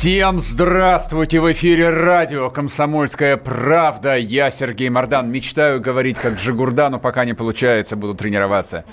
Всем здравствуйте! В эфире радио «Комсомольская правда». Я Сергей Мордан. Мечтаю говорить как Джигурда, но пока не получается, буду тренироваться.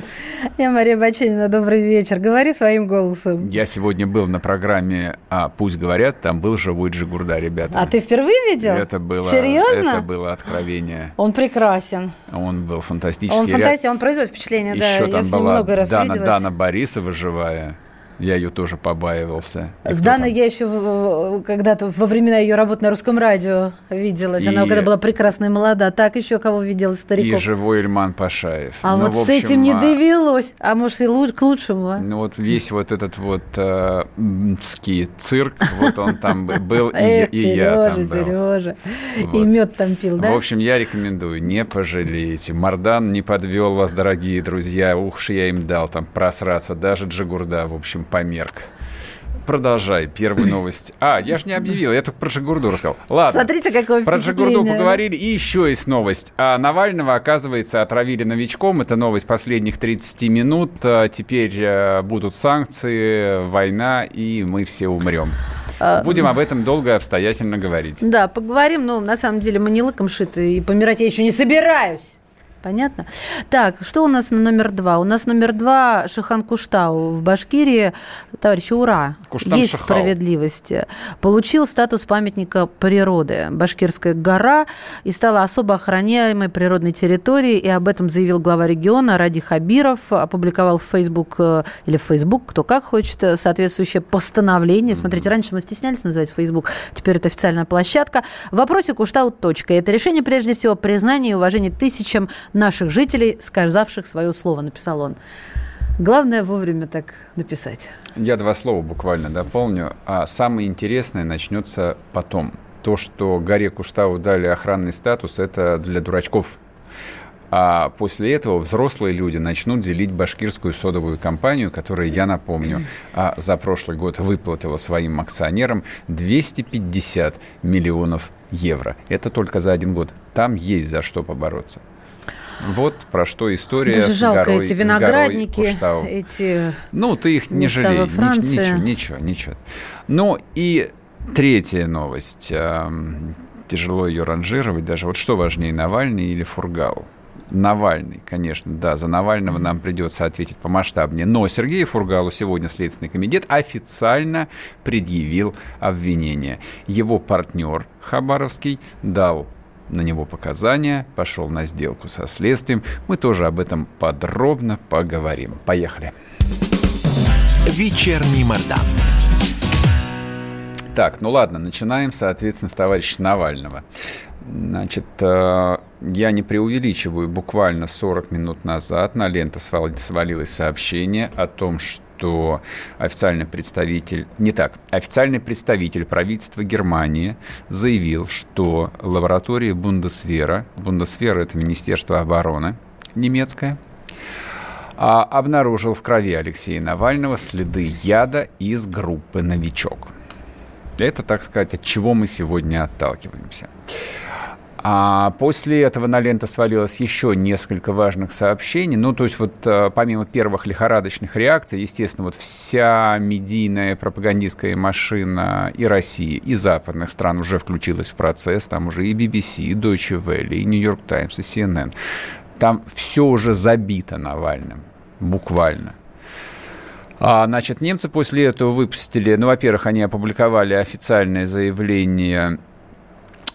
Я Мария Баченина. Добрый вечер. Говори своим голосом. Я сегодня был на программе а, «Пусть говорят», там был живой Джигурда, ребята. А ты впервые видел? Это было, Серьезно? Это было откровение. Он прекрасен. Он был фантастический. Он фантастический, он производит впечатление, да. Еще Я там ним была много раз Дана, виделась. Дана Борисова живая. Я ее тоже побаивался. И С Даной я еще когда-то во времена ее работы на русском радио виделась. Она И- когда была прекрасная и молода. Так еще кого видела из И стариков. живой Ильман Пашаев. А Ну, вот в с этим не общем, а, довелось. А может, и лу- к лучшему. а? Ну вот весь вот этот вот э, цирк, вот он там был, и, я- Эх, и я там Сережа, был. Сережа. И мед там пил, да? В общем, я рекомендую, не пожалеете. Мардан не подвел вас, дорогие друзья. Ух, я им дал там просраться. Даже Джигурда, в общем, померк. Продолжай. Первую новость. А, я же не объявил, я только про Джигурду рассказал. Ладно. Смотрите, какое Про. Джигурду поговорили, и еще есть новость. А Навального, оказывается, отравили новичком. Это новость последних 30 минут. А Теперь э, будут санкции, война, и мы все умрем. А, Будем об этом долго и обстоятельно говорить. Да, поговорим, но на самом деле мы не лыком шиты, и помирать я еще не собираюсь. Понятно? Так, что у нас на номер два? У нас номер два Шихан Куштау в Башкирии. Товарищи, ура! Куштан Есть Шихау. справедливость. Получил статус памятника природы. Башкирская гора и стала особо охраняемой природной территорией. И об этом заявил глава региона Ради Хабиров. Опубликовал в Facebook э, или в Facebook, кто как хочет, э, соответствующее постановление. Смотрите, раньше мы стеснялись называть Facebook, теперь это официальная площадка. В вопросе Куштау точка. Это решение, прежде всего, признания и уважения тысячам наших жителей, сказавших свое слово, написал он. Главное вовремя так написать. Я два слова буквально дополню. А самое интересное начнется потом. То, что горе Куштау дали охранный статус, это для дурачков. А после этого взрослые люди начнут делить башкирскую содовую компанию, которая, я напомню, а, за прошлый год выплатила своим акционерам 250 миллионов евро. Это только за один год. Там есть за что побороться. Вот про что история Даже с жалко горой, эти виноградники, эти... Ну, ты их не жалей. Ничего, ничего, ничего. Ну и третья новость. Эм, Тяжело ее ранжировать даже. Вот что важнее, Навальный или Фургал? Навальный, конечно, да, за Навального нам придется ответить помасштабнее. Но Сергею Фургалу сегодня Следственный комитет официально предъявил обвинение. Его партнер Хабаровский дал на него показания, пошел на сделку со следствием. Мы тоже об этом подробно поговорим. Поехали. Вечерний Мордан. Так, ну ладно, начинаем, соответственно, с товарища Навального. Значит, э, я не преувеличиваю, буквально 40 минут назад на ленту свал- свалилось сообщение о том, что официальный представитель, не так, официальный представитель правительства Германии заявил, что лаборатория Бундесвера, Бундесвера это Министерство обороны немецкое, а, обнаружил в крови Алексея Навального следы яда из группы «Новичок». Это, так сказать, от чего мы сегодня отталкиваемся. А после этого на ленту свалилось еще несколько важных сообщений. Ну, то есть вот э, помимо первых лихорадочных реакций, естественно, вот вся медийная пропагандистская машина и России, и западных стран уже включилась в процесс. Там уже и BBC, и Deutsche Welle, и New York Times, и CNN. Там все уже забито Навальным, буквально. А, значит, немцы после этого выпустили, ну, во-первых, они опубликовали официальное заявление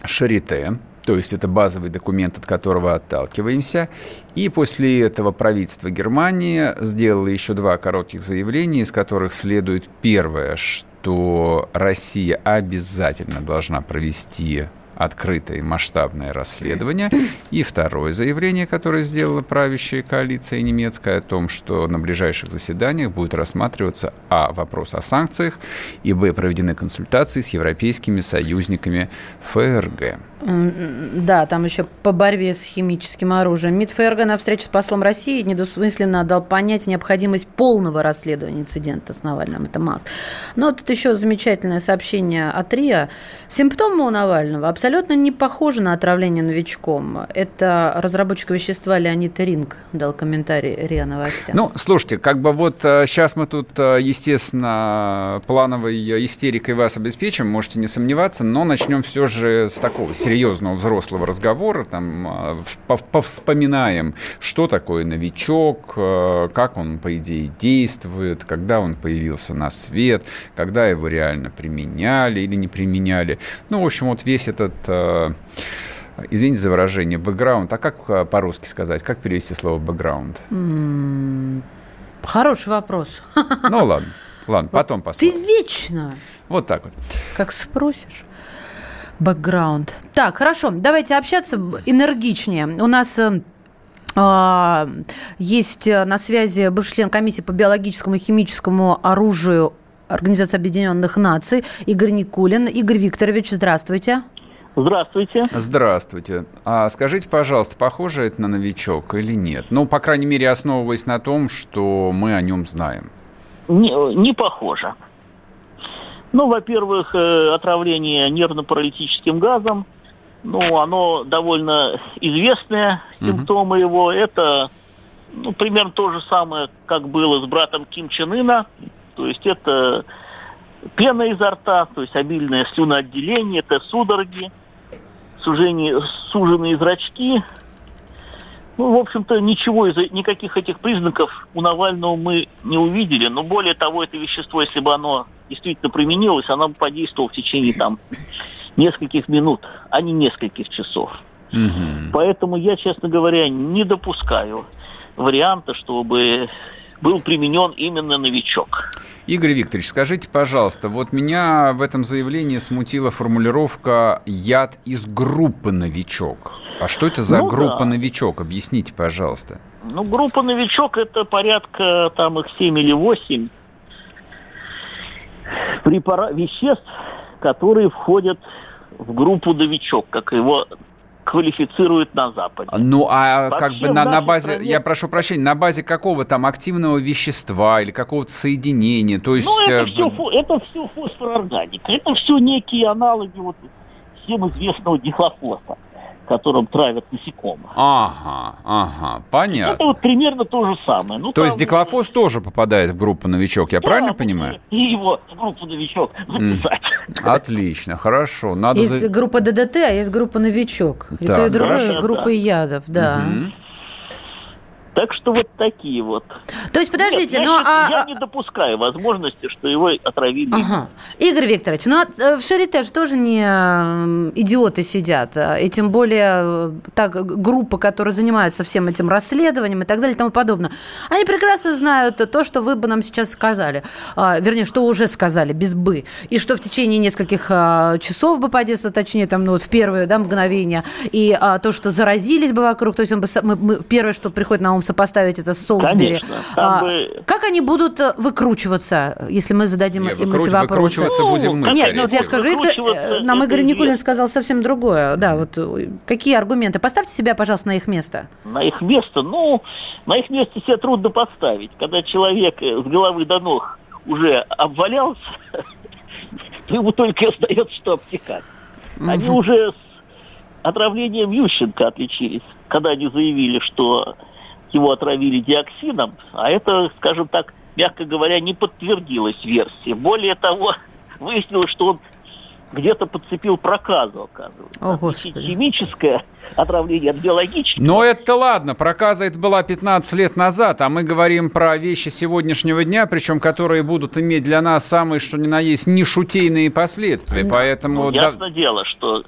Шарите, то есть это базовый документ, от которого отталкиваемся. И после этого правительство Германии сделало еще два коротких заявления, из которых следует первое, что Россия обязательно должна провести открытое масштабное расследование. И второе заявление, которое сделала правящая коалиция немецкая, о том, что на ближайших заседаниях будет рассматриваться а. вопрос о санкциях, и б. проведены консультации с европейскими союзниками ФРГ. Да, там еще по борьбе с химическим оружием. МИД ФРГ на встрече с послом России недвусмысленно дал понять необходимость полного расследования инцидента с Навальным. Это МАС. Но тут еще замечательное сообщение от РИА. Симптомы у Навального абсолютно не похожи на отравление новичком. Это разработчик вещества Леонид Ринг дал комментарий РИА Новостям. Ну, слушайте, как бы вот сейчас э, мы тут, э, естественно, плановой истерикой вас обеспечим, можете не сомневаться, но начнем все же с такого серьезного серьезного взрослого разговора, там, а, повспоминаем, что такое новичок, э, как он, по идее, действует, когда он появился на свет, когда его реально применяли или не применяли. Ну, в общем, вот весь этот э, извините за выражение, бэкграунд. А как э, по-русски сказать? Как перевести слово бэкграунд? Хороший вопрос. Ну ладно, ладно, потом посмотрим. Ты вечно. Вот так вот. Как спросишь бэкграунд. Так, хорошо, давайте общаться энергичнее. У нас э, а, есть на связи бывший член комиссии по биологическому и химическому оружию Организации Объединенных Наций Игорь Никулин. Игорь Викторович, здравствуйте. Здравствуйте. Здравствуйте. А скажите, пожалуйста, похоже это на новичок или нет? Ну, по крайней мере, основываясь на том, что мы о нем знаем. Не, не похоже. Ну, во-первых, э, отравление нервно-паралитическим газом. Ну, оно довольно известное, симптомы угу. его. Это ну, примерно то же самое, как было с братом Ким Чен Ына. То есть это пена изо рта, то есть обильное слюноотделение, это судороги, сужение, суженные зрачки. Ну, в общем-то, ничего из никаких этих признаков у Навального мы не увидели. Но более того, это вещество, если бы оно действительно применилась, она бы подействовала в течение там нескольких минут, а не нескольких часов. Угу. Поэтому я, честно говоря, не допускаю варианта, чтобы был применен именно новичок. Игорь Викторович, скажите, пожалуйста, вот меня в этом заявлении смутила формулировка «яд из группы новичок». А что это за ну, группа да. новичок? Объясните, пожалуйста. Ну, группа новичок это порядка там их 7 или 8 препара... веществ, которые входят в группу «Новичок», как его квалифицируют на Западе. Ну, а Вообще, как бы на, на базе, стране... я прошу прощения, на базе какого там активного вещества или какого-то соединения, то есть... Ну, это, все, это все фосфорорганика, это все некие аналоги вот всем известного дихлофоса которым травят насекомых. Ага, ага, понятно. Это вот примерно то же самое. Ну, то там... есть диклофос тоже попадает в группу новичок, я да, правильно понимаю? И его в группу новичок записать. Отлично, хорошо. Надо есть за... группа ДДТ, а есть группа новичок. Так. И то, и другое группа да. ядов, да. Угу. Так что вот такие вот. То есть, подождите, Нет, но... Я, а... я не допускаю возможности, что его отравили. Ага. Игорь Викторович, ну а, в Шарите же тоже не идиоты сидят. А, и тем более э, так, группа, которая занимается всем этим расследованием и так далее и тому подобное. Они прекрасно знают то, что вы бы нам сейчас сказали. А, вернее, что уже сказали, без «бы». И что в течение нескольких часов бы подействовало, точнее, там, ну, вот в первые да, мгновения. И то, что заразились бы вокруг. То есть он бы, мы, мы, первое, что приходит на ум сопоставить это с Солсбери. Конечно, а, бы... Как они будут э, выкручиваться, если мы зададим Нет, им выкруч... эти вопросы? Выкручиваться будем мы, Нет, ну вот я скажу, это, э, нам Игорь Никулин сказал совсем другое. Да, вот э, какие аргументы? Поставьте себя, пожалуйста, на их место. На их место? Ну, на их месте себя трудно поставить. Когда человек с головы до ног уже обвалялся, то ему только остается, что обтекать. Они уже с отравлением Ющенко отличились, когда они заявили, что его отравили диоксином, а это, скажем так, мягко говоря, не подтвердилась версия. Более того, выяснилось, что он где-то подцепил проказу, оказывается. О, Господи. Химическое отравление от биологического. Но это ладно, проказа это была 15 лет назад, а мы говорим про вещи сегодняшнего дня, причем которые будут иметь для нас самые, что ни на есть, нешутейные последствия. Поэтому... Ну, ясно да... дело, что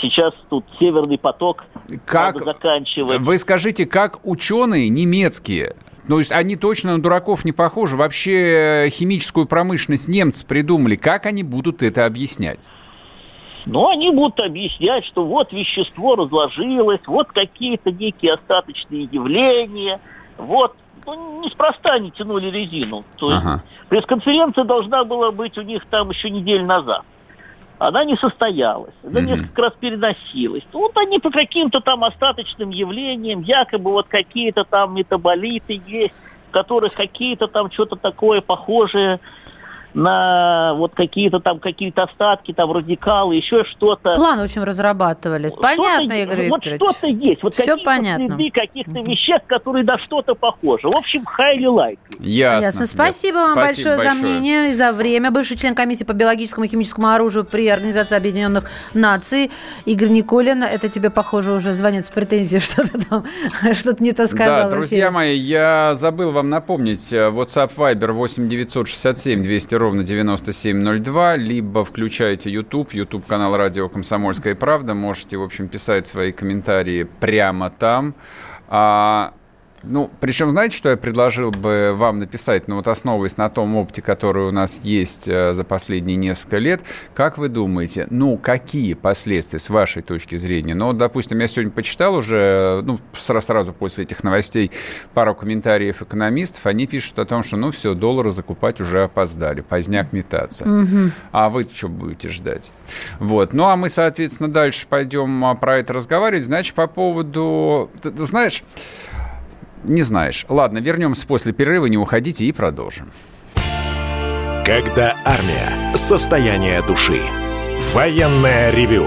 Сейчас тут Северный поток как, заканчивать. Вы скажите, как ученые немецкие, то есть они точно на дураков не похожи. Вообще химическую промышленность немцы придумали. Как они будут это объяснять? Но они будут объяснять, что вот вещество разложилось, вот какие-то некие остаточные явления, вот ну, неспроста они тянули резину. То есть ага. пресс-конференция должна была быть у них там еще неделю назад. Она не состоялась, она mm-hmm. несколько раз переносилась. Вот они по каким-то там остаточным явлениям, якобы вот какие-то там метаболиты есть, в которых какие-то там что-то такое похожее на вот какие-то там какие-то остатки, там радикалы, еще что-то. План, в общем, разрабатывали. Понятно, Игорь Вот что-то есть. Вот Все понятно. следы каких-то веществ, которые на что-то похожи. В общем, highly likely. Ясно. Ясно. Спасибо вам Спасибо большое, большое за мнение и за время. Бывший член комиссии по биологическому и химическому оружию при Организации Объединенных Наций Игорь Николин. Это тебе, похоже, уже звонят с претензией, что-то там, что-то не то сказал. Да, друзья мои, я забыл вам напомнить. Э, WhatsApp Viber 8 967 200 ровно 9702, либо включайте YouTube, YouTube канал Радио Комсомольская правда. Можете, в общем, писать свои комментарии прямо там. А ну, причем, знаете, что я предложил бы вам написать, ну, вот основываясь на том опыте, который у нас есть э, за последние несколько лет, как вы думаете, ну, какие последствия с вашей точки зрения? Ну, вот, допустим, я сегодня почитал уже, ну, сразу, сразу после этих новостей пару комментариев экономистов, они пишут о том, что, ну, все, доллары закупать уже опоздали, поздняк метаться. Угу. А вы что будете ждать? Вот. Ну, а мы, соответственно, дальше пойдем а, про это разговаривать. Значит, по поводу... Ты, ты знаешь... Не знаешь. Ладно, вернемся после перерыва, не уходите и продолжим. Когда армия. Состояние души. Военное ревю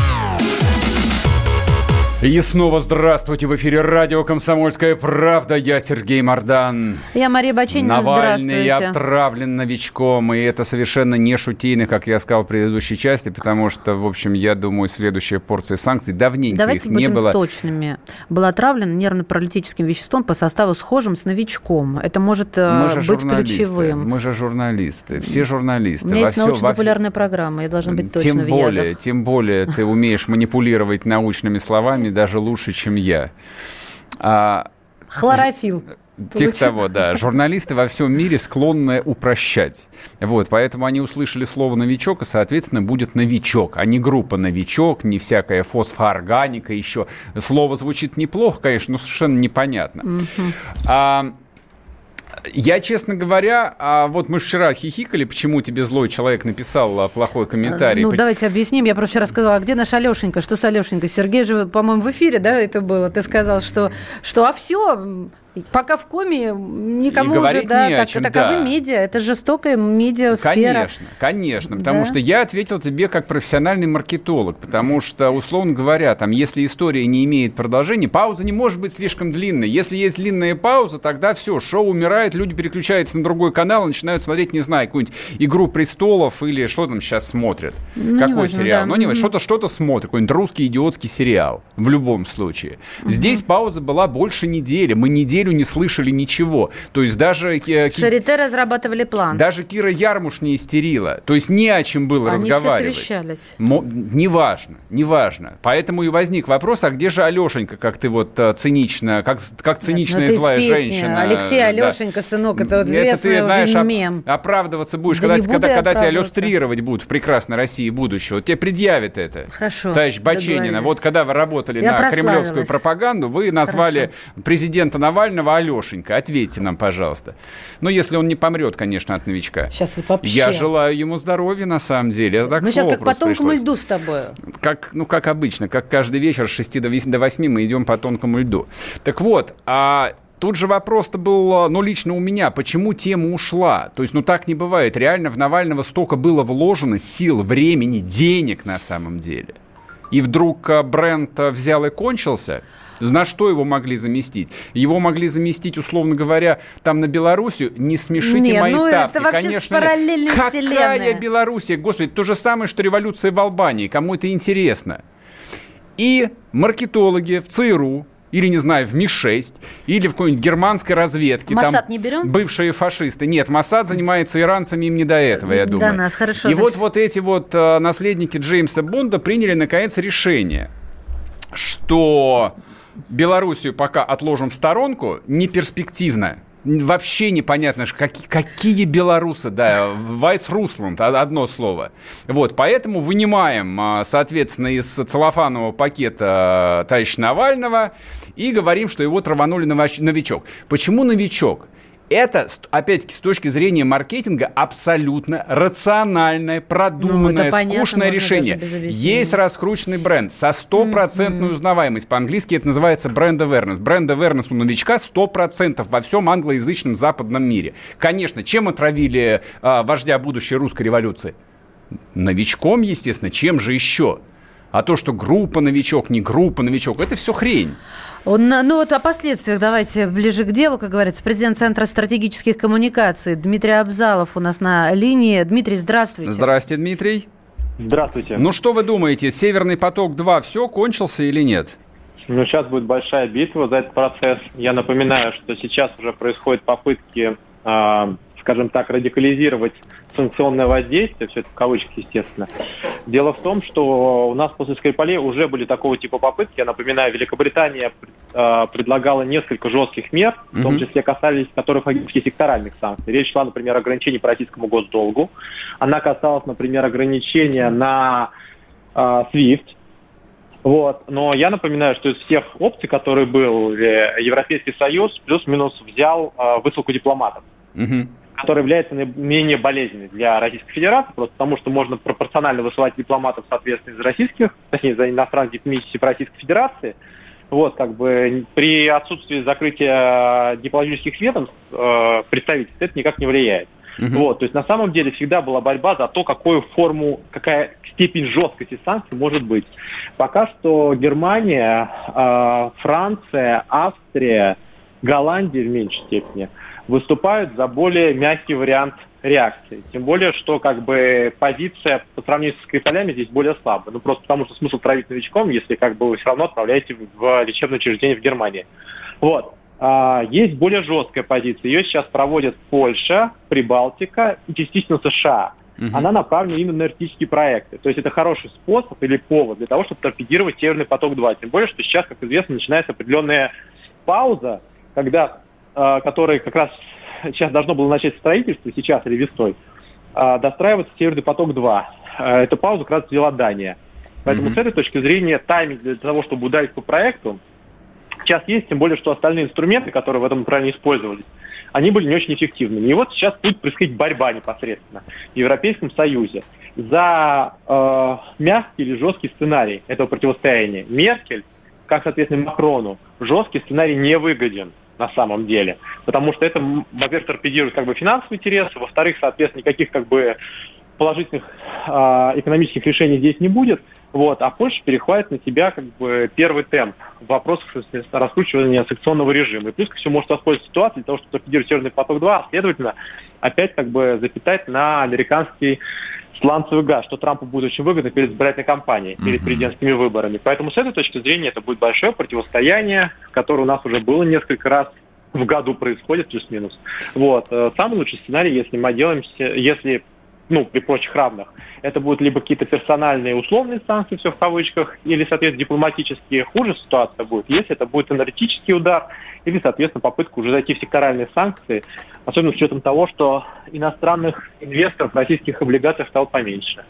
И снова здравствуйте. В эфире радио «Комсомольская правда». Я Сергей Мордан. Я Мария Баченина. Навальный отравлен новичком. И это совершенно не шутейно, как я сказал в предыдущей части, потому что, в общем, я думаю, следующая порция санкций давненько Давайте их не было. точными. Был отравлен нервно-паралитическим веществом по составу схожим с новичком. Это может э, быть ключевым. Мы же журналисты. Все журналисты. У меня есть научно-популярная все... программа. Я должна быть точно тем более, Тем более ты умеешь манипулировать научными словами даже лучше, чем я. А, Хлорофил. Тех того, да. Журналисты во всем мире склонны упрощать. Вот, поэтому они услышали слово «новичок», и, соответственно, будет «новичок», а не группа «новичок», не всякая фосфоорганика еще. Слово звучит неплохо, конечно, но совершенно непонятно. Угу. А, я, честно говоря, а вот мы вчера хихикали, почему тебе злой человек написал а, плохой комментарий. Ну, давайте объясним. Я просто вчера сказала, а где наш Алешенька? Что с Алешенькой? Сергей же, по-моему, в эфире, да, это было? Ты сказал, что, что а все, Пока в коме никому уже, да, так, чем, таковы да. медиа. Это жестокая медиасфера. Конечно, конечно. Потому да? что я ответил тебе как профессиональный маркетолог. Потому что, условно говоря, там, если история не имеет продолжения, пауза не может быть слишком длинной. Если есть длинная пауза, тогда все, шоу умирает, люди переключаются на другой канал и начинают смотреть, не знаю, какую-нибудь «Игру престолов» или что там сейчас смотрят. Ну, Какой важно, сериал? Да. Ну, не важно, что-то что-то смотрят. Какой-нибудь русский идиотский сериал. В любом случае. Угу. Здесь пауза была больше недели. Мы неделю неделю не слышали ничего. То есть даже... Э, Шарите разрабатывали план. Даже Кира Ярмуш не истерила. То есть не о чем было Они разговаривать. все совещались. Мо... Неважно, неважно. Поэтому и возник вопрос, а где же Алешенька, как ты вот э, цинично, как, как циничная Нет, ну злая женщина. Алексей Алешенька, да. сынок, это вот известный это ты, знаешь, уже мем. оправдываться будешь, да когда, когда, когда тебя иллюстрировать будут в прекрасной России будущего. Тебе предъявят это. Хорошо. Товарищ Баченина, вот когда вы работали Я на кремлевскую пропаганду, вы назвали Хорошо. президента Навального Навального, Алешенька, ответьте нам, пожалуйста. Ну, если он не помрет, конечно, от новичка. Сейчас вот вообще. Я желаю ему здоровья, на самом деле. Это так Мы сейчас как по тонкому пришлось. льду с тобой. Как, ну, как обычно, как каждый вечер с 6 до 8 до 8 мы идем по тонкому льду. Так вот, а Тут же вопрос-то был, ну, лично у меня, почему тема ушла? То есть, ну, так не бывает. Реально в Навального столько было вложено сил, времени, денег на самом деле. И вдруг а, бренд а, взял и кончился. На что его могли заместить? Его могли заместить, условно говоря, там на Белоруссию. Не смешите Не, мои ну это тапки. вообще Конечно, нет. Какая вселенной. Белоруссия? Господи, то же самое, что революция в Албании. Кому это интересно? И маркетологи в ЦРУ, или, не знаю, в МИ-6, или в какой-нибудь германской разведке. Моссад не берем? Бывшие фашисты. Нет, Моссад занимается иранцами, им не до этого, я До думаю. нас, хорошо, И вот, вот эти вот э, наследники Джеймса Бонда приняли, наконец, решение, что Белоруссию пока отложим в сторонку, не перспективно. Вообще непонятно, какие, какие белорусы, да, Вайс Русланд, одно слово. Вот, поэтому вынимаем, а, соответственно, из целлофанового пакета а, товарища Навального и говорим, что его траванули новичок. Почему новичок? Это, опять-таки, с точки зрения маркетинга, абсолютно рациональное, продуманное, Ну, понятно, скучное решение. Есть раскрученный бренд со стопроцентной узнаваемость. По-английски это называется бренд awareness. Бренд awareness у новичка 100% во всем англоязычном западном мире. Конечно, чем отравили а, вождя будущей русской революции? Новичком, естественно, чем же еще? А то, что группа новичок, не группа новичок, это все хрень. Он, ну вот о последствиях давайте ближе к делу, как говорится. Президент Центра стратегических коммуникаций Дмитрий Абзалов у нас на линии. Дмитрий, здравствуйте. Здрасте, Дмитрий. Здравствуйте. Ну что вы думаете, Северный поток-2 все кончился или нет? Ну, сейчас будет большая битва за этот процесс. Я напоминаю, что сейчас уже происходят попытки, э, скажем так, радикализировать санкционное воздействие, все это в кавычках, естественно. Дело в том, что у нас после Скрипалей уже были такого типа попытки. Я напоминаю, Великобритания э, предлагала несколько жестких мер, в том числе касались которых фактически секторальных санкций. Речь шла, например, о ограничении по российскому госдолгу. Она касалась, например, ограничения на э, SWIFT, вот. Но я напоминаю, что из всех опций, которые был э, Европейский Союз, плюс-минус взял э, высылку дипломатов, Мгм. Которая является наименее болезненной для Российской Федерации, просто потому что можно пропорционально высылать дипломатов, соответственно, из российских, точнее, из иностранных дипмиссий в Российской Федерации. Вот, как бы при отсутствии закрытия дипломатических ведомств э, представительств это никак не влияет. Мгм. Вот, то есть на самом деле всегда была борьба за то, какую форму, какая степень жесткости санкций может быть. Пока что Германия, э, Франция, Австрия, Голландия в меньшей степени выступают за более мягкий вариант реакции. Тем более, что как бы позиция по сравнению со Скрипалями здесь более слабая. Ну просто потому, что смысл травить новичком, если как бы вы все равно отправляете в лечебное учреждение в Германии. Вот. А, Есть более жесткая позиция. Ее сейчас проводят Польша, Прибалтика и частично США. Мгм. Она направлена именно на энергетические проекты. То есть это хороший способ или повод для того, чтобы торпедировать Северный поток-2. Тем более, что сейчас, как известно, начинается определенная пауза, когда, э, которая как раз сейчас должно было начать строительство, сейчас или весной, э, достраиваться Северный поток-2. Э, Эту паузу как раз взяла Дания. Поэтому Мгм. с этой точки зрения тайминг для того, чтобы ударить по проекту, сейчас есть, тем более, что остальные инструменты, которые в этом направлении использовались, они были не очень эффективными. И вот сейчас будет происходить борьба непосредственно в Европейском Союзе за э, мягкий или жесткий сценарий этого противостояния. Меркель, как, соответственно, Макрону, жесткий сценарий не выгоден на самом деле. Потому что это, во-первых, торпедирует как бы финансовые интересы, во-вторых, соответственно, никаких как бы положительных э, экономических решений здесь не будет. Вот, а Польша перехватит на себя как бы первый темп в вопросах раскручивания санкционного режима. И плюс ко всему может воспользоваться ситуацией для того, чтобы торпедировать Северный поток-2, а следовательно, опять как бы запитать на американский сланцевый газ, что Трампу будет очень выгодно перед избирательной кампанией, перед Мгм. президентскими выборами. Поэтому с этой точки зрения это будет большое противостояние, которое у нас уже было несколько раз в году происходит, плюс-минус. Вот. Э, Самый лучший сценарий, если мы делаемся, если ну, при прочих равных. Это будут либо какие-то персональные условные санкции, все в кавычках, или, соответственно, дипломатические. Хуже ситуация будет, если это будет энергетический удар, или, соответственно, попытка уже зайти в секторальные санкции, особенно с учетом того, что иностранных инвесторов российских облигациях стало поменьше.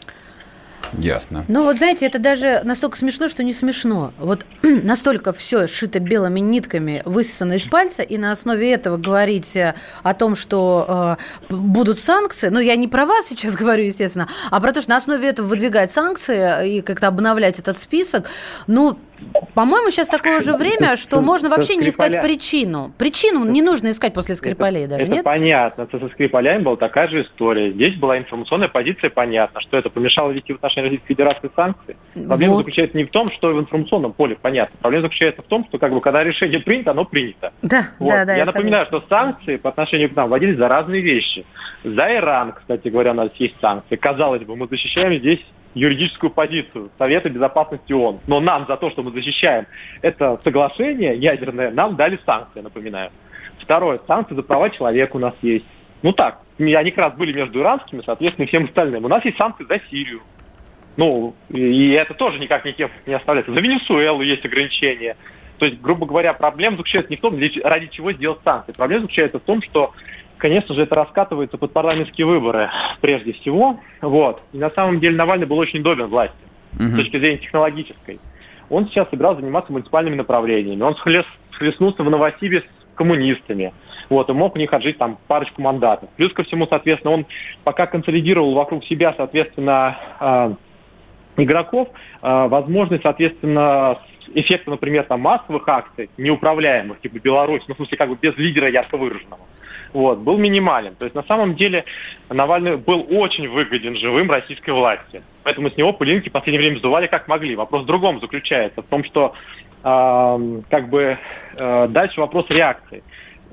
Ясно. Ну вот знаете, это даже настолько смешно, что не смешно. Вот настолько все шито белыми нитками, высосано из пальца, и на основе этого говорить э, о том, что э, будут санкции, ну я не про вас сейчас говорю, естественно, а про то, что на основе этого выдвигать санкции и как-то обновлять этот список, ну по-моему, сейчас такое же время, что можно вообще не искать причину. Причину не нужно искать после Скрипалей даже, это нет? понятно. Со Скрипалями была такая же история. Здесь была информационная позиция, понятно, что это помешало вести в отношении Российской Федерации санкции. Проблема вот. заключается не в том, что в информационном поле понятно. Проблема заключается в том, что как бы когда решение принято, оно принято. Да, вот. да, да. Я, я напоминаю, согласна. что санкции по отношению к нам вводились за разные вещи. За Иран, кстати говоря, у нас есть санкции. Казалось бы, мы защищаем здесь юридическую позицию Совета Безопасности ООН. Но нам за то, что мы защищаем это соглашение ядерное, нам дали санкции, напоминаю. Второе, санкции за права человека у нас есть. Ну так, они как раз были между иранскими, соответственно, и всем остальным. У нас есть санкции за Сирию. Ну, и это тоже никак не, не оставляется. За Венесуэлу есть ограничения. То есть, грубо говоря, проблема заключается не в том, ради чего сделать санкции. Проблема заключается в том, что конечно же, это раскатывается под парламентские выборы прежде всего. Вот. И на самом деле Навальный был очень удобен власти угу. с точки зрения технологической. Он сейчас собирался заниматься муниципальными направлениями. Он схлес, схлестнулся в Новосибе с коммунистами. Вот, и мог у них отжить там парочку мандатов. Плюс ко всему, соответственно, он пока консолидировал вокруг себя, соответственно, э, игроков, э, возможность, соответственно, эффекта, например, там массовых акций, неуправляемых, типа Беларусь, ну, в смысле, как бы без лидера ярко выраженного вот, был минимален. То есть на самом деле Навальный был очень выгоден живым российской власти. Поэтому с него пылинки в последнее время сдували как могли. Вопрос в другом заключается, в том, что э, как бы э, дальше вопрос реакции.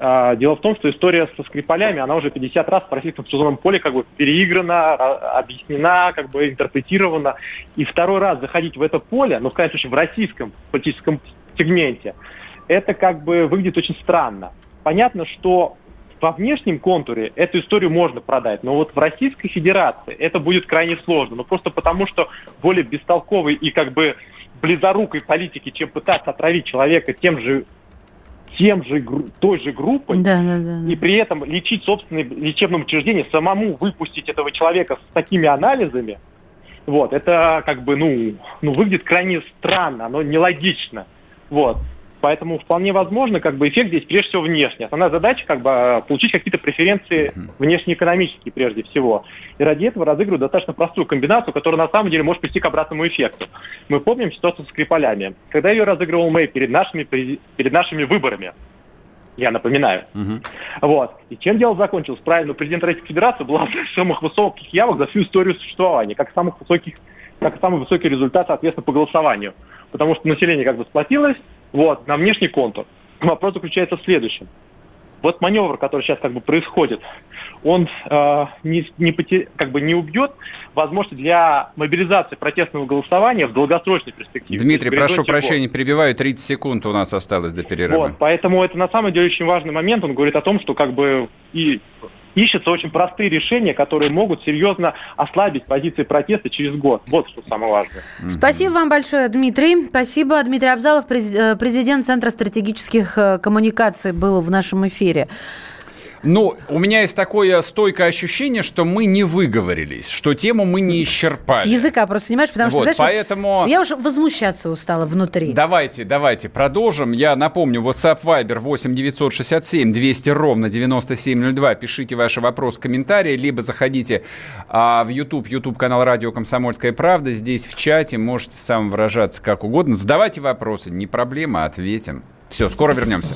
Э, дело в том, что история со Скрипалями, она уже 50 раз в российском судебном поле как бы переиграна, объяснена, как бы интерпретирована. И второй раз заходить в это поле, ну, в крайнем случае, в российском политическом сегменте, это как бы выглядит очень странно. Понятно, что во внешнем контуре эту историю можно продать, но вот в Российской Федерации это будет крайне сложно. Ну просто потому, что более бестолковой и как бы близорукой политики, чем пытаться отравить человека тем же тем же, той же группой, да, да, да, да. и при этом лечить собственное лечебное учреждение, самому выпустить этого человека с такими анализами, вот, это как бы, ну, ну выглядит крайне странно, оно нелогично. Вот. Поэтому вполне возможно, как бы эффект здесь прежде всего внешний. Основная задача как бы получить какие-то преференции внешнеэкономические прежде всего. И ради этого разыгрывают достаточно простую комбинацию, которая на самом деле может прийти к обратному эффекту. Мы помним ситуацию с Скрипалями. Когда ее разыгрывал Мэй перед нашими, перед нашими выборами, я напоминаю. Угу. Вот. И чем дело закончилось? Правильно, президент Российской Федерации был одной из самых высоких явок за всю историю существования, как самых высоких, как самый высокий результат, соответственно, по голосованию. Потому что население как бы сплотилось, вот, на внешний контур. Вопрос заключается в следующем. Вот маневр, который сейчас как бы происходит, он э, не, не, потер... как бы не убьет возможность для мобилизации протестного голосования в долгосрочной перспективе. Дмитрий, прошу прощения, перебиваю, 30 секунд у нас осталось до перерыва. Вот, поэтому это на самом деле очень важный момент. Он говорит о том, что как бы и ищутся очень простые решения, которые могут серьезно ослабить позиции протеста через год. Вот что самое важное. Спасибо вам большое, Дмитрий. Спасибо. Дмитрий Абзалов, э, президент Центра стратегических э, коммуникаций, был в нашем эфире. Ну, у меня есть такое стойкое ощущение, что мы не выговорились, что тему мы не исчерпали. С языка просто, понимаешь? Потому вот, что, знаешь, поэтому... Вот я уже возмущаться устала внутри. Давайте, давайте, продолжим. Я напомню, WhatsApp Viber 8 967 200 ровно 9702. Пишите ваши вопросы, комментарии, либо заходите а, в YouTube, YouTube канал Радио Комсомольская правда. Здесь в чате можете сам выражаться как угодно. Задавайте вопросы, не проблема, ответим. Все, скоро вернемся.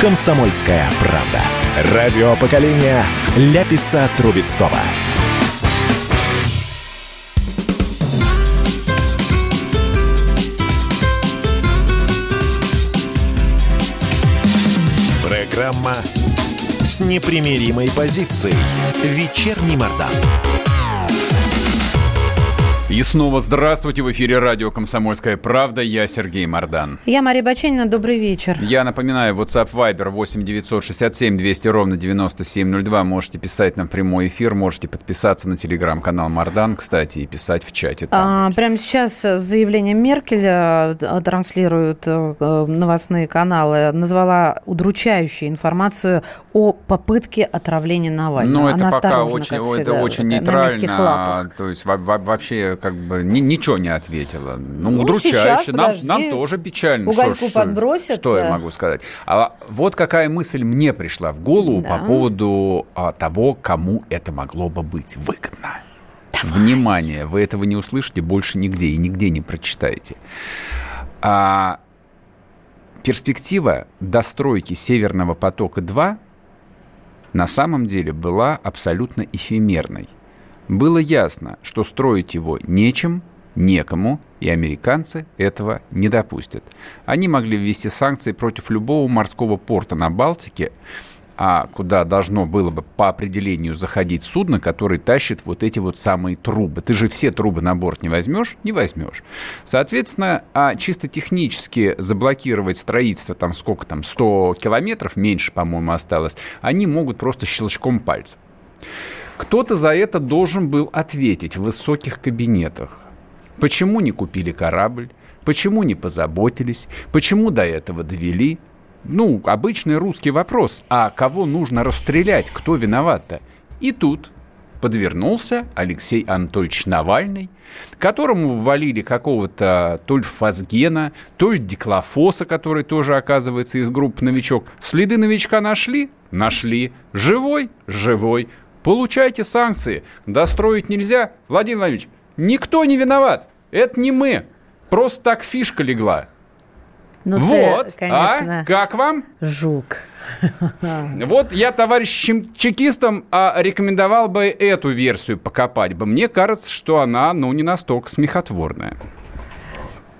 «Комсомольская правда». Радио поколения Ляписа Трубецкого. Программа с непримиримой позицией. Вечерний Мордан. И снова здравствуйте. В эфире радио «Комсомольская правда». Я Сергей Мордан. Я Мария Баченина. Добрый вечер. Я напоминаю, WhatsApp Viber 8 967 200 ровно 9702. Можете писать нам прямой эфир. Можете подписаться на телеграм-канал Мордан, кстати, и писать в чате. Там. А, прямо сейчас заявление Меркеля э, транслируют э, новостные каналы. Назвала удручающую информацию о попытке отравления Навального. Ну, это пока очень, это очень нейтрально. То есть вообще как бы ни, ничего не ответила. Ну, ну удручающе. нам, нам тоже печально. Угольку что, подбросят. Что я могу сказать? А вот какая мысль мне пришла в голову да. по поводу а, того, кому это могло бы быть выгодно. Давай. Внимание, вы этого не услышите больше нигде и нигде не прочитаете. А, перспектива достройки Северного потока-2 на самом деле была абсолютно эфемерной. Было ясно, что строить его нечем, некому, и американцы этого не допустят. Они могли ввести санкции против любого морского порта на Балтике, а куда должно было бы по определению заходить судно, которое тащит вот эти вот самые трубы. Ты же все трубы на борт не возьмешь? Не возьмешь. Соответственно, а чисто технически заблокировать строительство, там сколько там, 100 километров, меньше, по-моему, осталось, они могут просто щелчком пальца. Кто-то за это должен был ответить в высоких кабинетах. Почему не купили корабль? Почему не позаботились? Почему до этого довели? Ну, обычный русский вопрос. А кого нужно расстрелять? Кто виноват-то? И тут подвернулся Алексей Анатольевич Навальный, которому ввалили какого-то то ли Фазгена, то ли Диклофоса, который тоже оказывается из группы «Новичок». Следы новичка нашли? Нашли. Живой? Живой. Получайте санкции. Достроить нельзя. Владимир Владимирович, никто не виноват. Это не мы. Просто так фишка легла. Ну, вот, ты, а? конечно, а? Как вам? Жук. Вот я товарищам чекистам а, рекомендовал бы эту версию покопать бы. Мне кажется, что она, ну, не настолько смехотворная.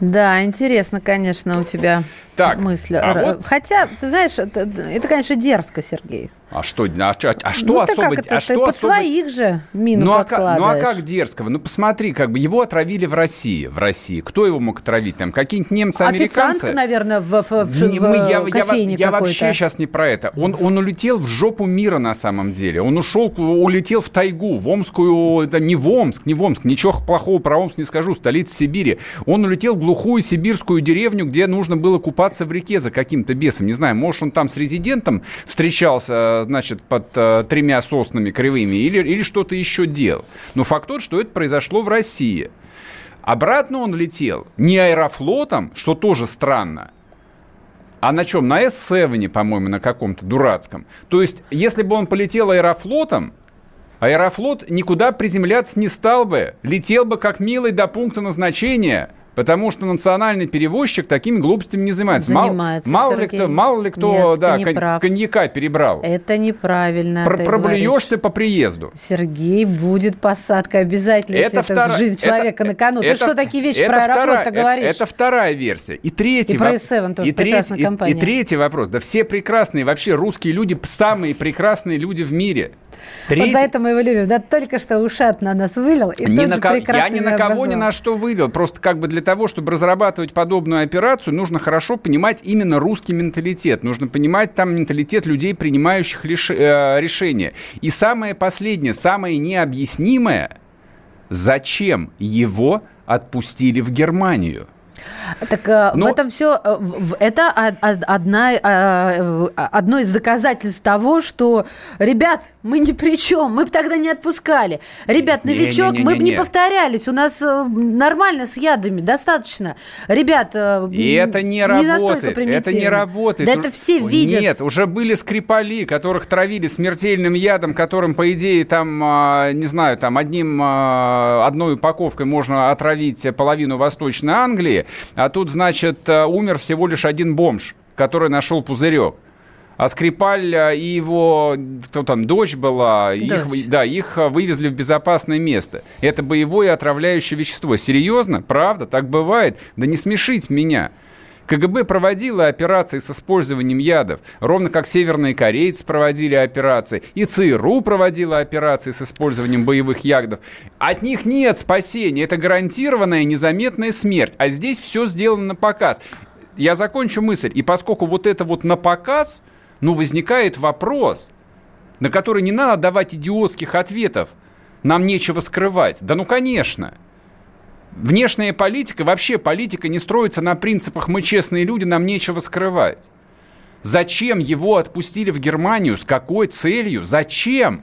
Да, интересно, конечно, у тебя так, мысль. А вот... Хотя, ты знаешь, это, это, конечно, дерзко, Сергей. А что, а, а, а что ну, особо... Как это, а что под особо... своих же мину ну, а, ну, а как дерзкого? Ну, посмотри, как бы его отравили в России. В России. Кто его мог отравить? Там какие-нибудь немцы, американцы? Официантка, наверное, в, в, в, не, мы, я, я, я вообще сейчас не про это. Он, он улетел в жопу мира на самом деле. Он ушел, улетел в тайгу, в Омскую... Это не в Омск, не в Омск. Ничего плохого про Омск не скажу. Столица Сибири. Он улетел в глухую сибирскую деревню, где нужно было купаться в реке за каким-то бесом. Не знаю, может, он там с резидентом встречался, значит, под э, тремя соснами кривыми или, или что-то еще делал. Но факт тот, что это произошло в России. Обратно он летел не аэрофлотом, что тоже странно, а на чем? На S7, по-моему, на каком-то дурацком. То есть, если бы он полетел аэрофлотом, Аэрофлот никуда приземляться не стал бы, летел бы как милый до пункта назначения – Потому что национальный перевозчик такими глупостями не занимается. занимается мало, мало ли кто, мало ли кто Нет, да, кон- коньяка перебрал. Это неправильно. Про- проблюешься по приезду. Сергей, будет посадка обязательно, это если втора... это жизнь человека это, на кону. Это, Ты что такие вещи про аэрофлот говоришь? Это, это вторая версия. И третий и про S7 тоже и прекрасная третий, компания. И, и третий вопрос. Да все прекрасные, вообще русские люди, самые прекрасные люди в мире. Третий... Вот за это мы его любим. Да только что ушат на нас вылил, и ни на ко... Я ни на кого ни на что вылил. Просто как бы для того, чтобы разрабатывать подобную операцию, нужно хорошо понимать именно русский менталитет. Нужно понимать там менталитет людей, принимающих лиш... э, решения. И самое последнее, самое необъяснимое, зачем его отпустили в Германию – так э, Но... в этом все, э, это одна, э, одно из доказательств того, что, ребят, мы ни при чем, мы бы тогда не отпускали. Ребят, новичок, не, не, не, мы бы не повторялись, у нас нормально с ядами, достаточно. Ребят, И это не, не работает, это не работает. Да это все видят. Нет, уже были скрипали, которых травили смертельным ядом, которым, по идее, там, не знаю, там одним, одной упаковкой можно отравить половину Восточной Англии, а тут, значит, э, умер всего лишь один бомж, который нашел пузырек. А Скрипаль э, и его, кто там, дочь была, их, да, их э, вывезли в безопасное место. Это боевое отравляющее вещество. Серьезно? Правда? Так бывает? Да не смешить меня. КГБ проводило операции с использованием ядов, ровно как северные корейцы проводили операции, и ЦРУ проводила операции с использованием боевых ядов. От них нет спасения, это гарантированная незаметная смерть. А здесь все сделано на показ. Я закончу мысль. И поскольку вот это вот на показ, ну, возникает вопрос, на который не надо давать идиотских ответов. Нам нечего скрывать. Да ну, конечно. Внешняя политика, вообще политика не строится на принципах «мы честные люди, нам нечего скрывать». Зачем его отпустили в Германию? С какой целью? Зачем?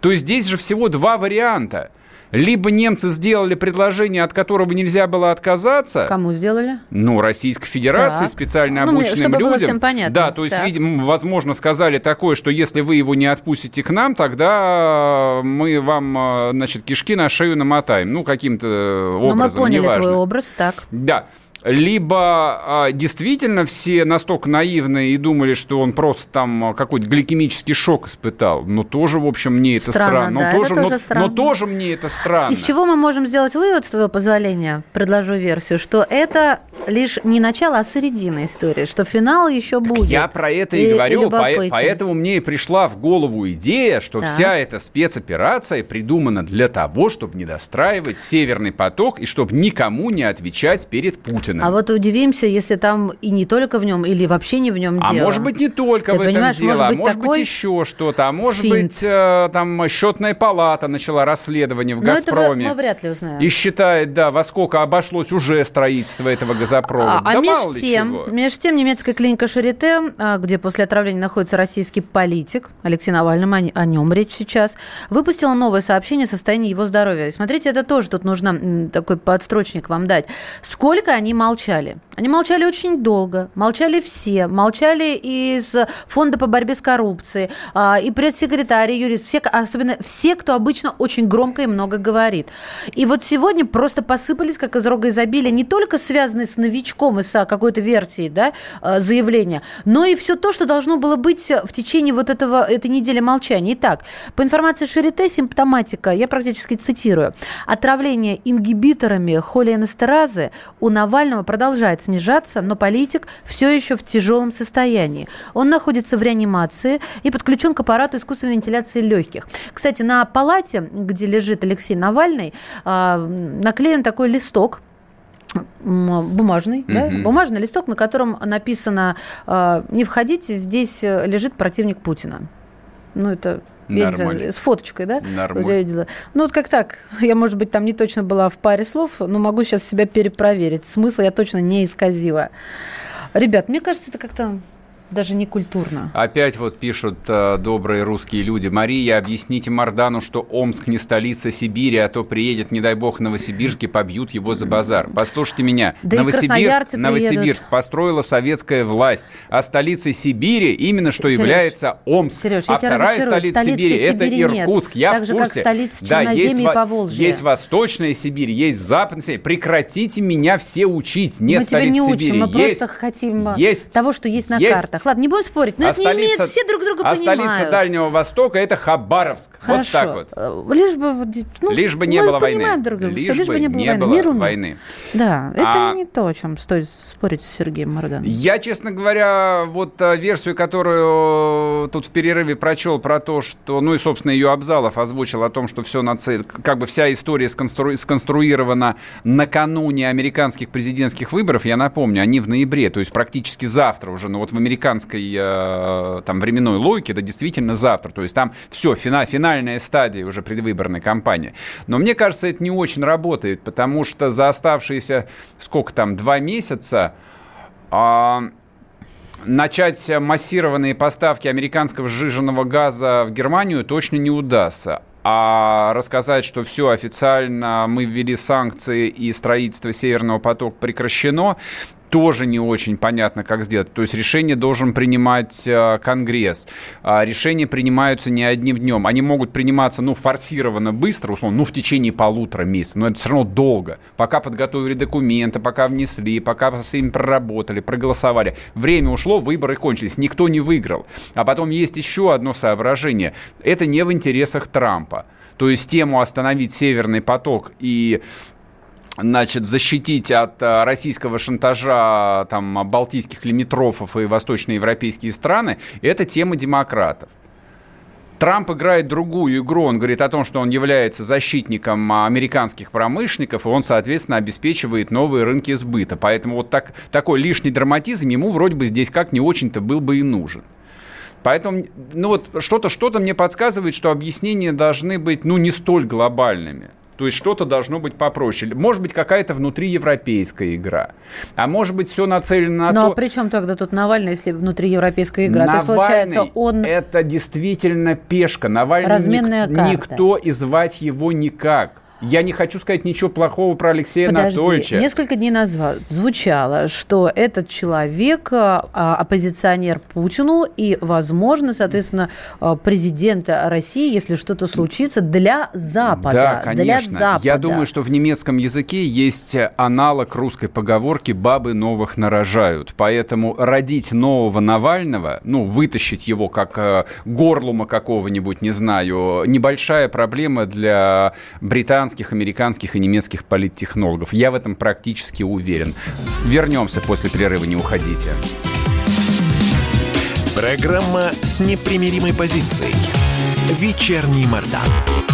То есть здесь же всего два варианта – либо немцы сделали предложение, от которого нельзя было отказаться. Кому сделали? Ну, Российской Федерации, так. специально ну, обученным чтобы людям. Всем понятно. Да, то есть, видимо, возможно, сказали такое, что если вы его не отпустите к нам, тогда мы вам, э, значит, кишки на шею намотаем. Ну, каким-то образом, Но мы поняли неважно. твой образ, так. Да либо а, действительно все настолько наивные и думали, что он просто там а, какой-то гликемический шок испытал. Но тоже, в общем, мне это странно. странно. Да, но, тоже, тоже но, странно. но тоже мне это странно. Из чего мы можем сделать вывод, с твоего позволения, предложу версию, что это лишь не начало, а середина истории, что финал еще будет. Я про это и, и говорю, и поэтому мне и пришла в голову идея, что так. вся эта спецоперация придумана для того, чтобы не достраивать Северный поток и чтобы никому не отвечать перед Путиным собственно. А вот удивимся, если там и не только в нем, или вообще не в нем а дело. А может быть не только Ты в этом дело, может а может быть еще что-то, а может финт. быть э, там счетная палата начала расследование в Но «Газпроме». Это мы вряд ли узнаем. И считает, да, во сколько обошлось уже строительство этого газопровода. А, а да а между тем, между тем немецкая клиника Шарите, где после отравления находится российский политик Алексей Навальный, о, о нем речь сейчас, выпустила новое сообщение о состоянии его здоровья. И смотрите, это тоже тут нужно такой подстрочник вам дать. Сколько они молчали. Они молчали очень долго, молчали все, молчали из Фонда по борьбе с коррупцией, а, и пресс-секретарь, и юрист, все, особенно все, кто обычно очень громко и много говорит. И вот сегодня просто посыпались, как из рога изобилия, не только связанные с новичком и с какой-то версией да, а, заявления, но и все то, что должно было быть в течение вот этого, этой недели молчания. Итак, по информации Шарите, симптоматика, я практически цитирую, отравление ингибиторами холиэнестеразы у Навального Навального продолжает снижаться, но политик все еще в тяжелом состоянии. Он находится в реанимации и подключен к аппарату искусственной вентиляции легких. Кстати, на палате, где лежит Алексей Навальный, а, наклеен такой листок, бумажный, угу. да, бумажный листок, на котором написано а, «Не входите, здесь лежит противник Путина». Ну, это знаю, с фоточкой, да? Нормально. Ну, вот как так. Я, может быть, там не точно была в паре слов, но могу сейчас себя перепроверить. Смысл я точно не исказила. Ребят, мне кажется, это как-то даже не культурно. Опять вот пишут э, добрые русские люди. Мария, объясните Мардану, что Омск не столица Сибири, а то приедет, не дай бог, Новосибирск и побьют его за базар. Послушайте меня. Да Новосибирск, Новосибирск построила советская власть, а столицей Сибири именно что Сереж, является Омск. Сереж, а вторая столица Сибири, Сибири это Иркутск. Я так в же, курсе. как столица да, есть, и Поволжья. Есть Восточная Сибирь, есть Западная Сибирь. Прекратите меня все учить. Нет мы тебя не Сибири. учим, мы есть, просто хотим есть, того, что есть на есть. картах. Ладно, не будем спорить, но а это столица, не имеет, все друг друга а понимают. А столица Дальнего Востока – это Хабаровск. Хорошо. Вот так вот. Э, лишь бы, ну, лишь бы не было войны. Друг друга. Лишь, Все, лишь бы не было не войны. Было войны. Да, это а... не то, о чем стоит спорить с Сергеем Марданом. Я, честно говоря, вот э, версию, которую тут в перерыве прочел про то, что, ну и, собственно, ее Абзалов озвучил о том, что все наци... как бы вся история сконстру... сконструирована накануне американских президентских выборов. Я напомню, они в ноябре, то есть практически завтра уже, но вот в американской э, там временной логике, да, действительно завтра. То есть там все, фина... финальная стадия уже предвыборной кампании. Но мне кажется, это не очень работает, потому что за оставшиеся, сколько там, два месяца а, начать массированные поставки американского сжиженного газа в Германию точно не удастся. А рассказать, что все официально, мы ввели санкции и строительство Северного потока прекращено, тоже не очень понятно, как сделать. То есть решение должен принимать э, Конгресс. А решения принимаются не одним днем. Они могут приниматься, ну, форсированно быстро, условно, ну, в течение полутора месяцев. Но это все равно долго. Пока подготовили документы, пока внесли, пока с ними проработали, проголосовали. Время ушло, выборы кончились. Никто не выиграл. А потом есть еще одно соображение. Это не в интересах Трампа. То есть тему остановить Северный поток и значит, защитить от э, российского шантажа там, балтийских лимитрофов и восточноевропейские страны, это тема демократов. Трамп играет другую игру. Он говорит о том, что он является защитником американских промышленников, и он, соответственно, обеспечивает новые рынки сбыта. Поэтому вот так, такой лишний драматизм ему вроде бы здесь как не очень-то был бы и нужен. Поэтому, ну вот что-то что мне подсказывает, что объяснения должны быть, ну, не столь глобальными. То есть что-то должно быть попроще. Может быть, какая-то внутриевропейская игра. А может быть, все нацелено на ну, то... Ну, а при чем тогда тут Навальный, если внутриевропейская игра? Навальный То есть, получается, он... это действительно пешка. Навальный Разменная ник- карта. никто и звать его никак. Я не хочу сказать ничего плохого про Алексея Подожди, Анатольевича. несколько дней назад звучало, что этот человек а, а, оппозиционер Путину и, возможно, соответственно, а, президента России, если что-то случится, для Запада. Да, конечно. Для Запада. Я думаю, что в немецком языке есть аналог русской поговорки «бабы новых нарожают». Поэтому родить нового Навального, ну, вытащить его как э, горлума какого-нибудь, не знаю, небольшая проблема для британских, американских и немецких политтехнологов. Я в этом практически уверен. Вернемся после перерыва, не уходите. Программа с непримиримой позицией. Вечерний Мордан.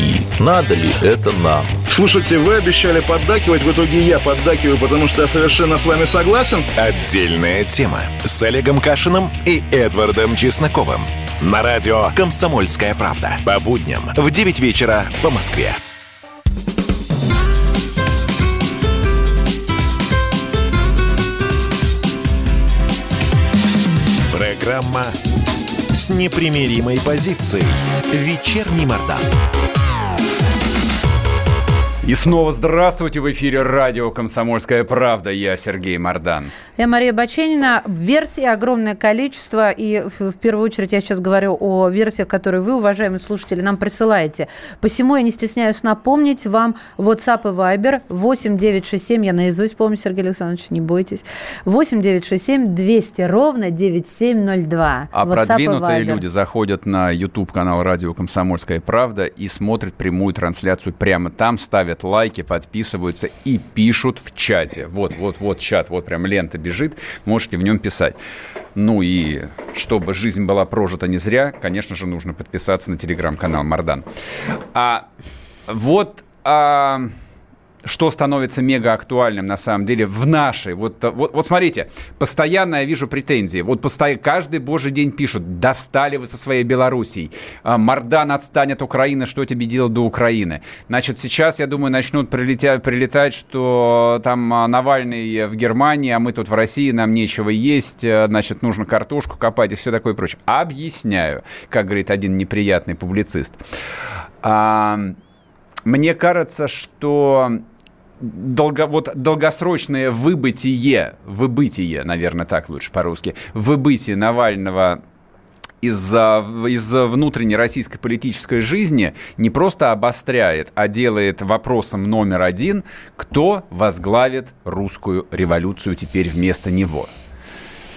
Надо ли это нам? Слушайте, вы обещали поддакивать, в итоге я поддакиваю, потому что я совершенно с вами согласен. Отдельная тема с Олегом Кашиным и Эдвардом Чесноковым. На радио «Комсомольская правда». По будням в 9 вечера по Москве. Программа с непримиримой позицией. Вечерний Мордан. И снова здравствуйте в эфире радио «Комсомольская правда». Я Сергей Мордан. Я Мария Баченина. Версий огромное количество. И в, первую очередь я сейчас говорю о версиях, которые вы, уважаемые слушатели, нам присылаете. Посему я не стесняюсь напомнить вам WhatsApp и Viber 8 967. Я наизусть помню, Сергей Александрович, не бойтесь. 8 967 200 ровно 9702. А WhatsApp продвинутые люди заходят на YouTube-канал радио «Комсомольская правда» и смотрят прямую трансляцию прямо там, ставят лайки, подписываются и пишут в чате. Вот, вот, вот чат, вот прям лента бежит, можете в нем писать. Ну и чтобы жизнь была прожита не зря, конечно же, нужно подписаться на телеграм-канал Мардан. А вот... А, что становится мега актуальным на самом деле в нашей. Вот, вот, вот смотрите, постоянно я вижу претензии. Вот постоянно, каждый божий день пишут, достали вы со своей Белоруссией. А, Мардан отстань от Украины, что тебе делать до Украины? Значит, сейчас, я думаю, начнут прилетя, прилетать, что там а, Навальный в Германии, а мы тут в России, нам нечего есть, а, значит, нужно картошку копать и все такое прочее. Объясняю, как говорит один неприятный публицист. Мне кажется, что долго, вот долгосрочное выбытие, выбытие, наверное, так лучше по-русски, выбытие Навального из, из внутренней российской политической жизни не просто обостряет, а делает вопросом номер один, кто возглавит русскую революцию теперь вместо него.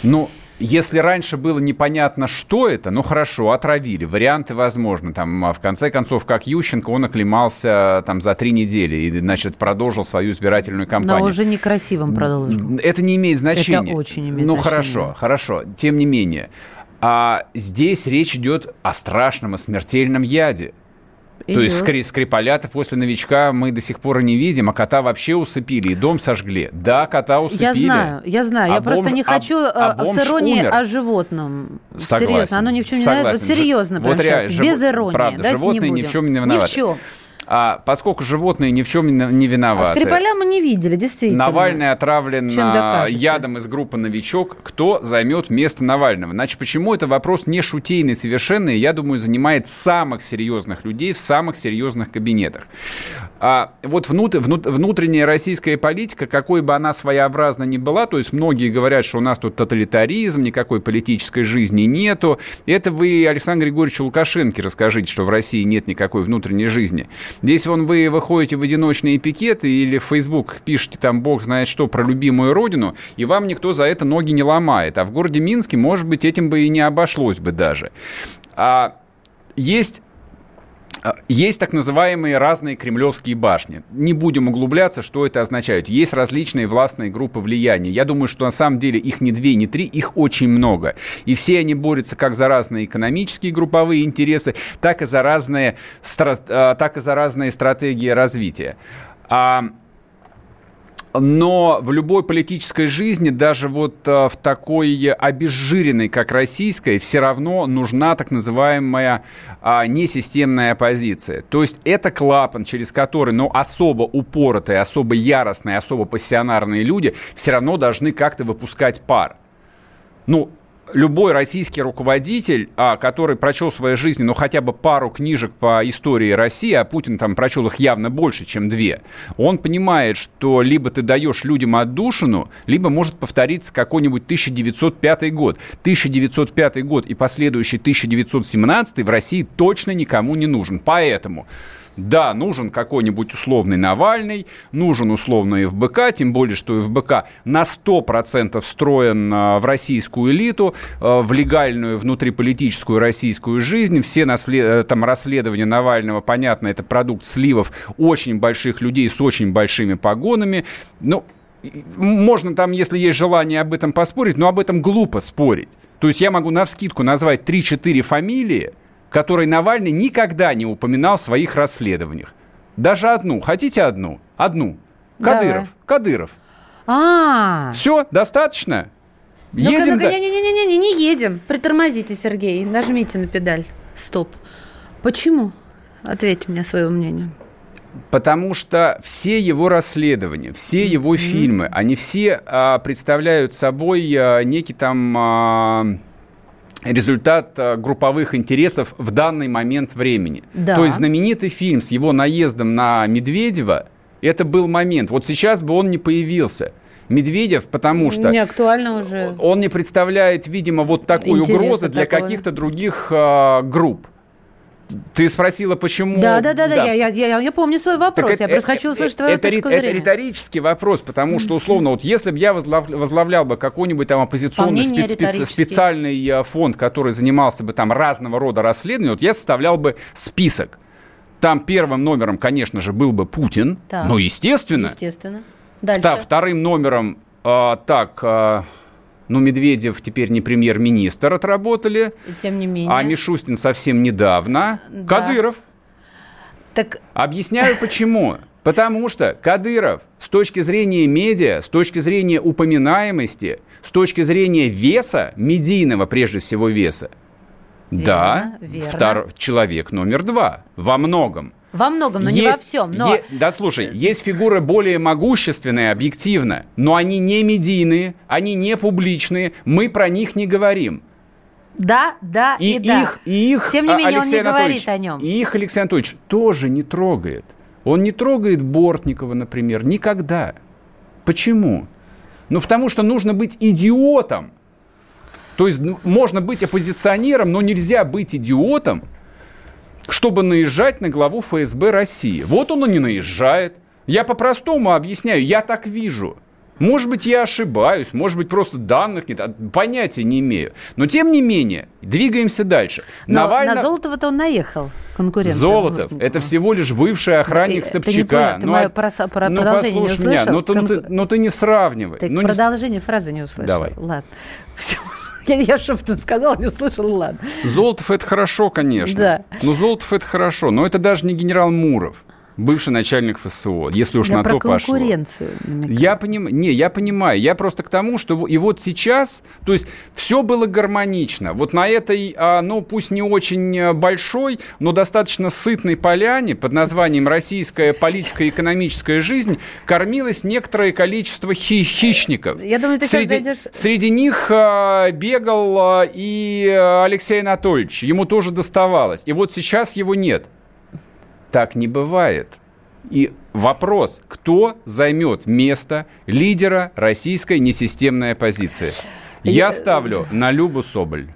Ну, если раньше было непонятно, что это, ну хорошо, отравили, варианты возможны. Там, в конце концов, как Ющенко, он оклемался там за три недели и, значит, продолжил свою избирательную кампанию. Но уже некрасивым продолжил. Это не имеет значения. Это очень имеет ну, значение. хорошо, хорошо. Тем не менее. А здесь речь идет о страшном и смертельном яде. То есть скри Скрипалята после новичка мы до сих пор не видим, а кота вообще усыпили и дом сожгли. Да, кота усыпили. Я знаю, я знаю. А я просто бомж- не а- хочу а э, с иронией умер. о животном. Согласен. Серьезно, оно ни в чем не Согласен. Вот серьезно, Вот реально, сейчас, живо- без иронии. правда, Давайте животные не ни в чем не Ни виноваты. в чем. А поскольку животные ни в чем не виноваты. А Скрипаля мы не видели, действительно. Навальный отравлен ядом из группы «Новичок». Кто займет место Навального? Значит, почему это вопрос не шутейный совершенно, и, я думаю, занимает самых серьезных людей в самых серьезных кабинетах. А вот внут, внут, внутренняя российская политика, какой бы она своеобразна ни была, то есть многие говорят, что у нас тут тоталитаризм, никакой политической жизни нету. Это вы Александр Григорьевич Лукашенко расскажите, что в России нет никакой внутренней жизни. Здесь вон вы выходите в одиночные пикеты или в Facebook пишете там бог знает что про любимую родину, и вам никто за это ноги не ломает. А в городе Минске, может быть, этим бы и не обошлось бы даже. А есть есть так называемые разные кремлевские башни. Не будем углубляться, что это означает. Есть различные властные группы влияния. Я думаю, что на самом деле их не две, не три, их очень много. И все они борются как за разные экономические групповые интересы, так и за разные, а, так и за разные стратегии развития. А но в любой политической жизни, даже вот э, в такой обезжиренной, как российской, все равно нужна так называемая а, несистемная оппозиция. То есть это клапан, через который, ну, особо упоротые, особо яростные, особо пассионарные люди все равно должны как-то выпускать пар. Ну, любой российский руководитель, а, который прочел в своей жизни, ну, хотя бы пару книжек по истории России, а Путин там прочел их явно больше, чем две, он понимает, что либо ты даешь людям отдушину, либо может повториться какой-нибудь 1905 год. 1905 год и последующий 1917 в России точно никому не нужен. Поэтому да, нужен какой-нибудь условный Навальный, нужен условный ФБК, тем более, что ФБК на 100% встроен а, в российскую элиту, а, в легальную внутриполитическую российскую жизнь. Все наслед... Э, там расследования Навального, понятно, это продукт сливов очень больших людей с очень большими погонами. Ну, можно там, если есть желание об этом поспорить, но об этом глупо спорить. То есть я могу на вскидку назвать 3-4 фамилии, который Навальный никогда не упоминал в своих расследованиях. Даже одну. Хотите одну? Одну. Кадыров. Давай. Кадыров. А. Все, достаточно? Едем. Ну-ка, не-не-не, не едем. Притормозите, Сергей. Нажмите на педаль. Стоп. Почему? Ответьте мне свое мнение. Потому что все его расследования, все его mm-hmm. фильмы, они все а, представляют собой а, некий там а, результат э, групповых интересов в данный момент времени. Да. То есть знаменитый фильм с его наездом на Медведева, это был момент. Вот сейчас бы он не появился. Медведев, потому что... Не актуально уже. Он не представляет, видимо, вот такой Интереса угрозы для каких-то других э, групп. Ты спросила, почему... Да, да, да, да, да. Я, я, я помню свой вопрос. Так я это, просто хочу услышать твою это, точку это, зрения. Это риторический вопрос, потому что, условно, вот если бы я возглав, возглавлял бы какой-нибудь там оппозиционный спец, спец, специальный э, фонд, который занимался бы там разного рода расследованием, вот я составлял бы список. Там первым номером, конечно же, был бы Путин. Так. Ну, естественно. Естественно. Дальше. Вторым номером, э, так... Э, ну, Медведев теперь не премьер-министр отработали. И тем не менее. А Мишустин совсем недавно. Да. Кадыров. Так... Объясняю почему. Потому что Кадыров с точки зрения медиа, с точки зрения упоминаемости, с точки зрения веса, медийного прежде всего веса, верно, да, верно. Втор... человек номер два во многом. Во многом, но есть, не во всем. Но... Е, да, слушай, есть фигуры более могущественные, объективно, но они не медийные, они не публичные, мы про них не говорим. Да, да и, и да. Их, и их Тем не менее, Алексей он не говорит о нем. И их Алексей Анатольевич тоже не трогает. Он не трогает Бортникова, например, никогда. Почему? Ну, потому что нужно быть идиотом. То есть ну, можно быть оппозиционером, но нельзя быть идиотом, чтобы наезжать на главу ФСБ России. Вот он и не наезжает. Я по-простому объясняю, я так вижу. Может быть, я ошибаюсь, может быть, просто данных нет, а понятия не имею. Но, тем не менее, двигаемся дальше. Но Навально... на Золотого-то он наехал, конкурент. Золотов – это всего лишь бывший охранник ты, Собчака. Ты, не ты мое про, про ну, продолжение не услышал? Меня, ну, ты, ну, ты, ну ты не сравнивай. Ты ну, продолжение не... фразы не услышал. Давай. Ладно. Все. Я, я шепотом сказала, не услышала, ладно. Золотов это хорошо, конечно. Да. Но Золотов это хорошо, но это даже не генерал Муров. Бывший начальник ФСО, если уж Я на про то пошло. Я понимаю, не, я понимаю, я просто к тому, что и вот сейчас, то есть все было гармонично. Вот на этой, ну пусть не очень э, большой, но достаточно сытной поляне под названием «Российская политика и экономическая жизнь» кормилось некоторое количество хи- хищников. Я думаю, ты сейчас среди, зайдешь... среди них а, бегал а, и Алексей Анатольевич, ему тоже доставалось. И вот сейчас его нет. Так не бывает. И вопрос, кто займет место лидера российской несистемной оппозиции? Я Я- ставлю на Любу Соболь.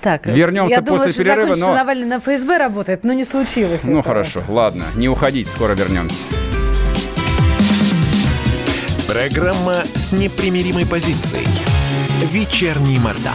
Так, Вернемся я думала, после что перерыва, закончится, но- Навальный на ФСБ работает, но не случилось. Ну этого. хорошо, ладно, не уходите, скоро вернемся. Программа с непримиримой позицией. Вечерний Мордан.